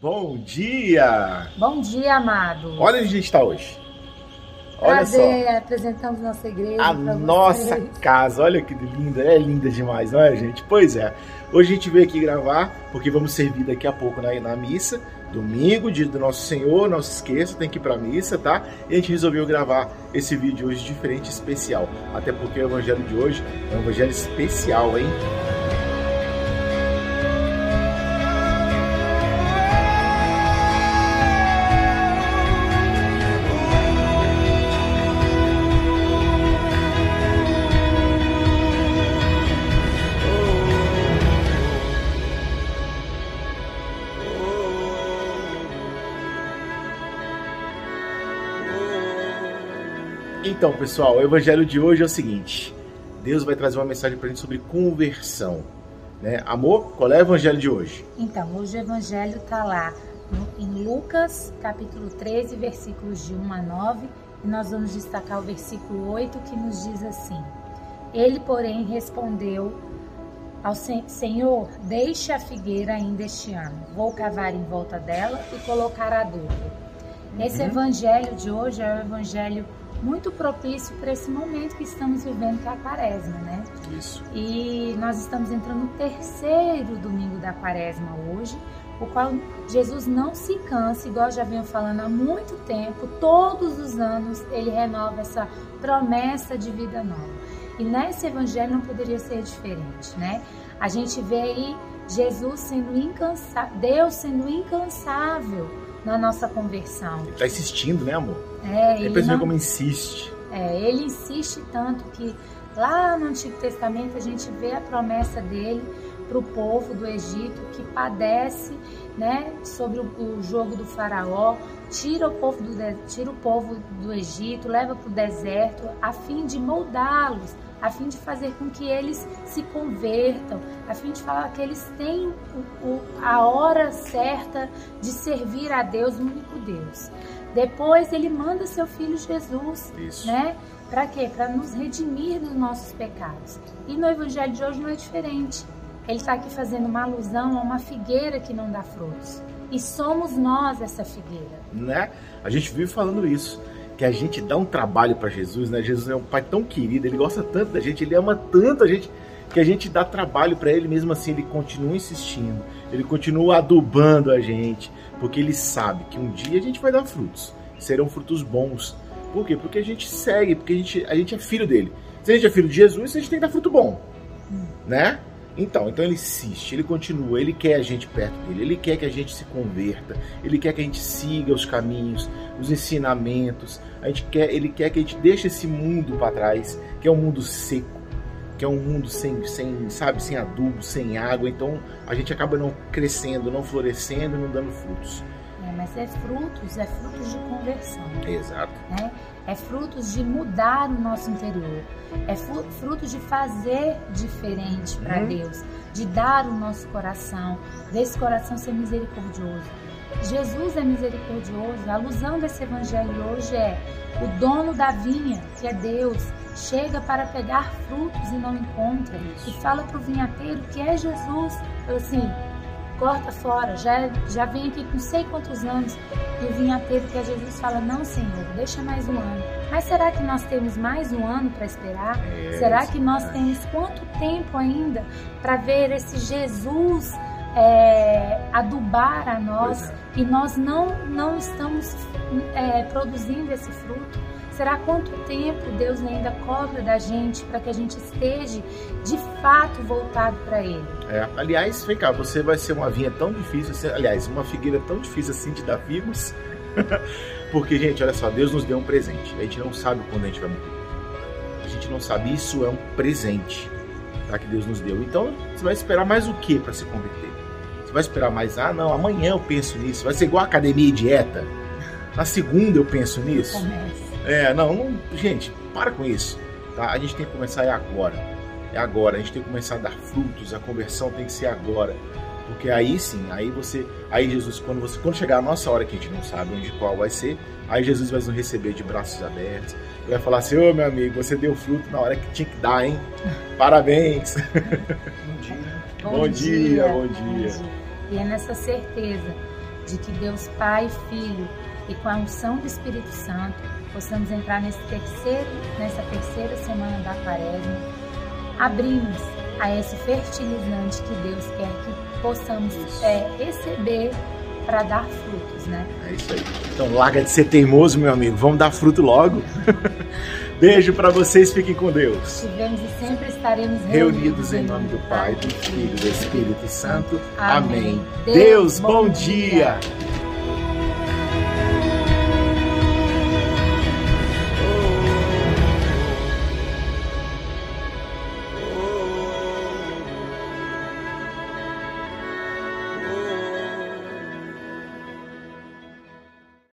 Bom dia! Bom dia, amado. Olha onde a gente está hoje. Olha Prazer, só. apresentamos nossa igreja. A nossa vocês. casa, olha que linda, é linda demais, não é, gente? Pois é. Hoje a gente veio aqui gravar porque vamos servir daqui a pouco na, na missa, domingo, dia do nosso Senhor. Não se esqueça, tem que ir pra missa, tá? E a gente resolveu gravar esse vídeo hoje diferente, especial. Até porque o evangelho de hoje é um evangelho especial, hein? Então, pessoal, o evangelho de hoje é o seguinte: Deus vai trazer uma mensagem pra gente sobre conversão. Né? Amor, qual é o evangelho de hoje? Então, hoje o evangelho está lá em Lucas, capítulo 13, versículos de 1 a 9, e nós vamos destacar o versículo 8 que nos diz assim: Ele, porém, respondeu ao Sen- Senhor: Deixe a figueira ainda este ano. Vou cavar em volta dela e colocar adubo. Esse Uhum. evangelho de hoje é um evangelho muito propício para esse momento que estamos vivendo, que é a quaresma, né? Isso. E nós estamos entrando no terceiro domingo da quaresma hoje, o qual Jesus não se cansa, igual já venho falando há muito tempo, todos os anos ele renova essa promessa de vida nova. E nesse evangelho não poderia ser diferente, né? A gente vê aí Jesus sendo incansável, Deus sendo incansável na nossa conversão. Ele tá insistindo, né, amor? É, Ele percebeu não- como insiste. é, ele insiste tanto que lá no Antigo Testamento a gente vê a promessa dele para o povo do Egito que padece, né, sobre o, o jogo do faraó, tira o povo do tira o povo do Egito, leva para o deserto, a fim de moldá-los, a fim de fazer com que eles se convertam, a fim de falar que eles têm o- o- a hora certa de servir a Deus, o único Deus. Depois ele manda seu filho Jesus, Isso. né? Para quê? Para nos redimir dos nossos pecados. E no evangelho de hoje não é diferente. Ele está aqui fazendo uma alusão a uma figueira que não dá frutos. E somos nós essa figueira. né? A gente vive falando isso, que a gente dá um trabalho para Jesus, né? Jesus é um pai tão querido, ele gosta tanto da gente, ele ama tanto a gente que a gente dá trabalho para ele, mesmo assim ele continua insistindo, ele continua adubando a gente, porque ele sabe que um dia a gente vai dar frutos, serão frutos bons. Por quê? Porque a gente segue, porque a gente, a gente é filho dele. Se a gente é filho de Jesus, a gente tem que dar fruto bom, né? Então, então ele insiste, ele continua, ele quer a gente perto dele, ele quer que a gente se converta, ele quer que a gente siga os caminhos, os ensinamentos, a gente quer, ele quer que a gente deixe esse mundo para trás, que é um mundo seco, que é um mundo sem, sem, sabe, sem adubo, sem água, então a gente acaba não crescendo, não florescendo, não dando frutos. É, mas é frutos, é frutos de conversão. Exato. né? É frutos de mudar o nosso interior. É frutos de fazer diferente para Uhum. Deus, de dar o nosso coração, desse coração ser misericordioso. Jesus é misericordioso. A alusão desse evangelho hoje é o dono da vinha, que é Deus, chega para pegar frutos e não encontra. E fala para o vinhateiro que é Jesus. Assim, corta fora, já, já vem aqui com sei quantos anos. E o vinhateiro que é Jesus fala, não Senhor, deixa mais um ano. Mas será que nós temos mais um ano para esperar? É, será que nós verdade. temos quanto tempo ainda para ver esse Jesus é, adubar a nós é. e nós não, não estamos é, produzindo esse fruto? Será quanto tempo Deus ainda cobra da gente para que a gente esteja de fato voltado para Ele? É, aliás, vem cá, você vai ser uma vinha tão difícil, assim, aliás, uma figueira tão difícil assim de dar figos. Porque, gente, olha só, Deus nos deu um presente. A gente não sabe quando a gente vai morrer. A gente não sabe, isso é um presente tá, que Deus nos deu. Então, você vai esperar mais o que para se converter? Você vai esperar mais, ah, não, amanhã eu penso nisso. Vai ser igual academia e dieta. Na segunda eu penso nisso. É, não, não- gente, para com isso. Tá? A gente tem que começar é agora. É agora. A gente tem que começar a dar frutos. A conversão tem que ser agora. Porque aí sim, aí você, aí Jesus, quando você, quando chegar a nossa hora que a gente não sabe onde qual vai ser, aí Jesus vai nos receber de braços abertos. E vai falar assim: "Ô meu amigo, você deu fruto na hora que tinha que dar, hein? Parabéns". Bom dia, bom dia. E é nessa certeza de que Deus Pai Filho e com a unção do Espírito Santo possamos entrar nesse terceiro, nessa terceira semana da quaresma, abrimos a esse fertilizante que Deus quer que possamos é, receber para dar frutos, né? É isso aí. Então larga de ser teimoso, meu amigo. Vamos dar fruto logo. Beijo para vocês, fiquem com Deus. Tivemos e sempre estaremos reunidos, reunidos em nome do Pai, do Filho e do Espírito Santo. Amém. Deus, bom dia. dia.